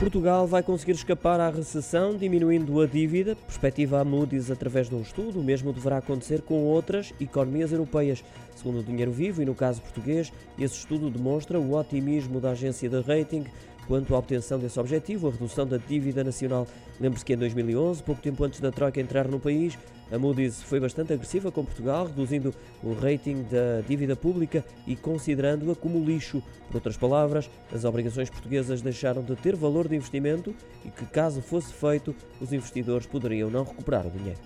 Portugal vai conseguir escapar à recessão diminuindo a dívida, perspectiva a Moody's através de um estudo. O mesmo deverá acontecer com outras economias europeias. Segundo o Dinheiro Vivo e no caso português, esse estudo demonstra o otimismo da agência de rating quanto à obtenção desse objetivo, a redução da dívida nacional. Lembre-se que em 2011, pouco tempo antes da Troika entrar no país, a Moody's foi bastante agressiva com Portugal, reduzindo o rating da dívida pública e considerando-a como lixo. Por outras palavras, as obrigações portuguesas deixaram de ter valor de investimento e que, caso fosse feito, os investidores poderiam não recuperar o dinheiro.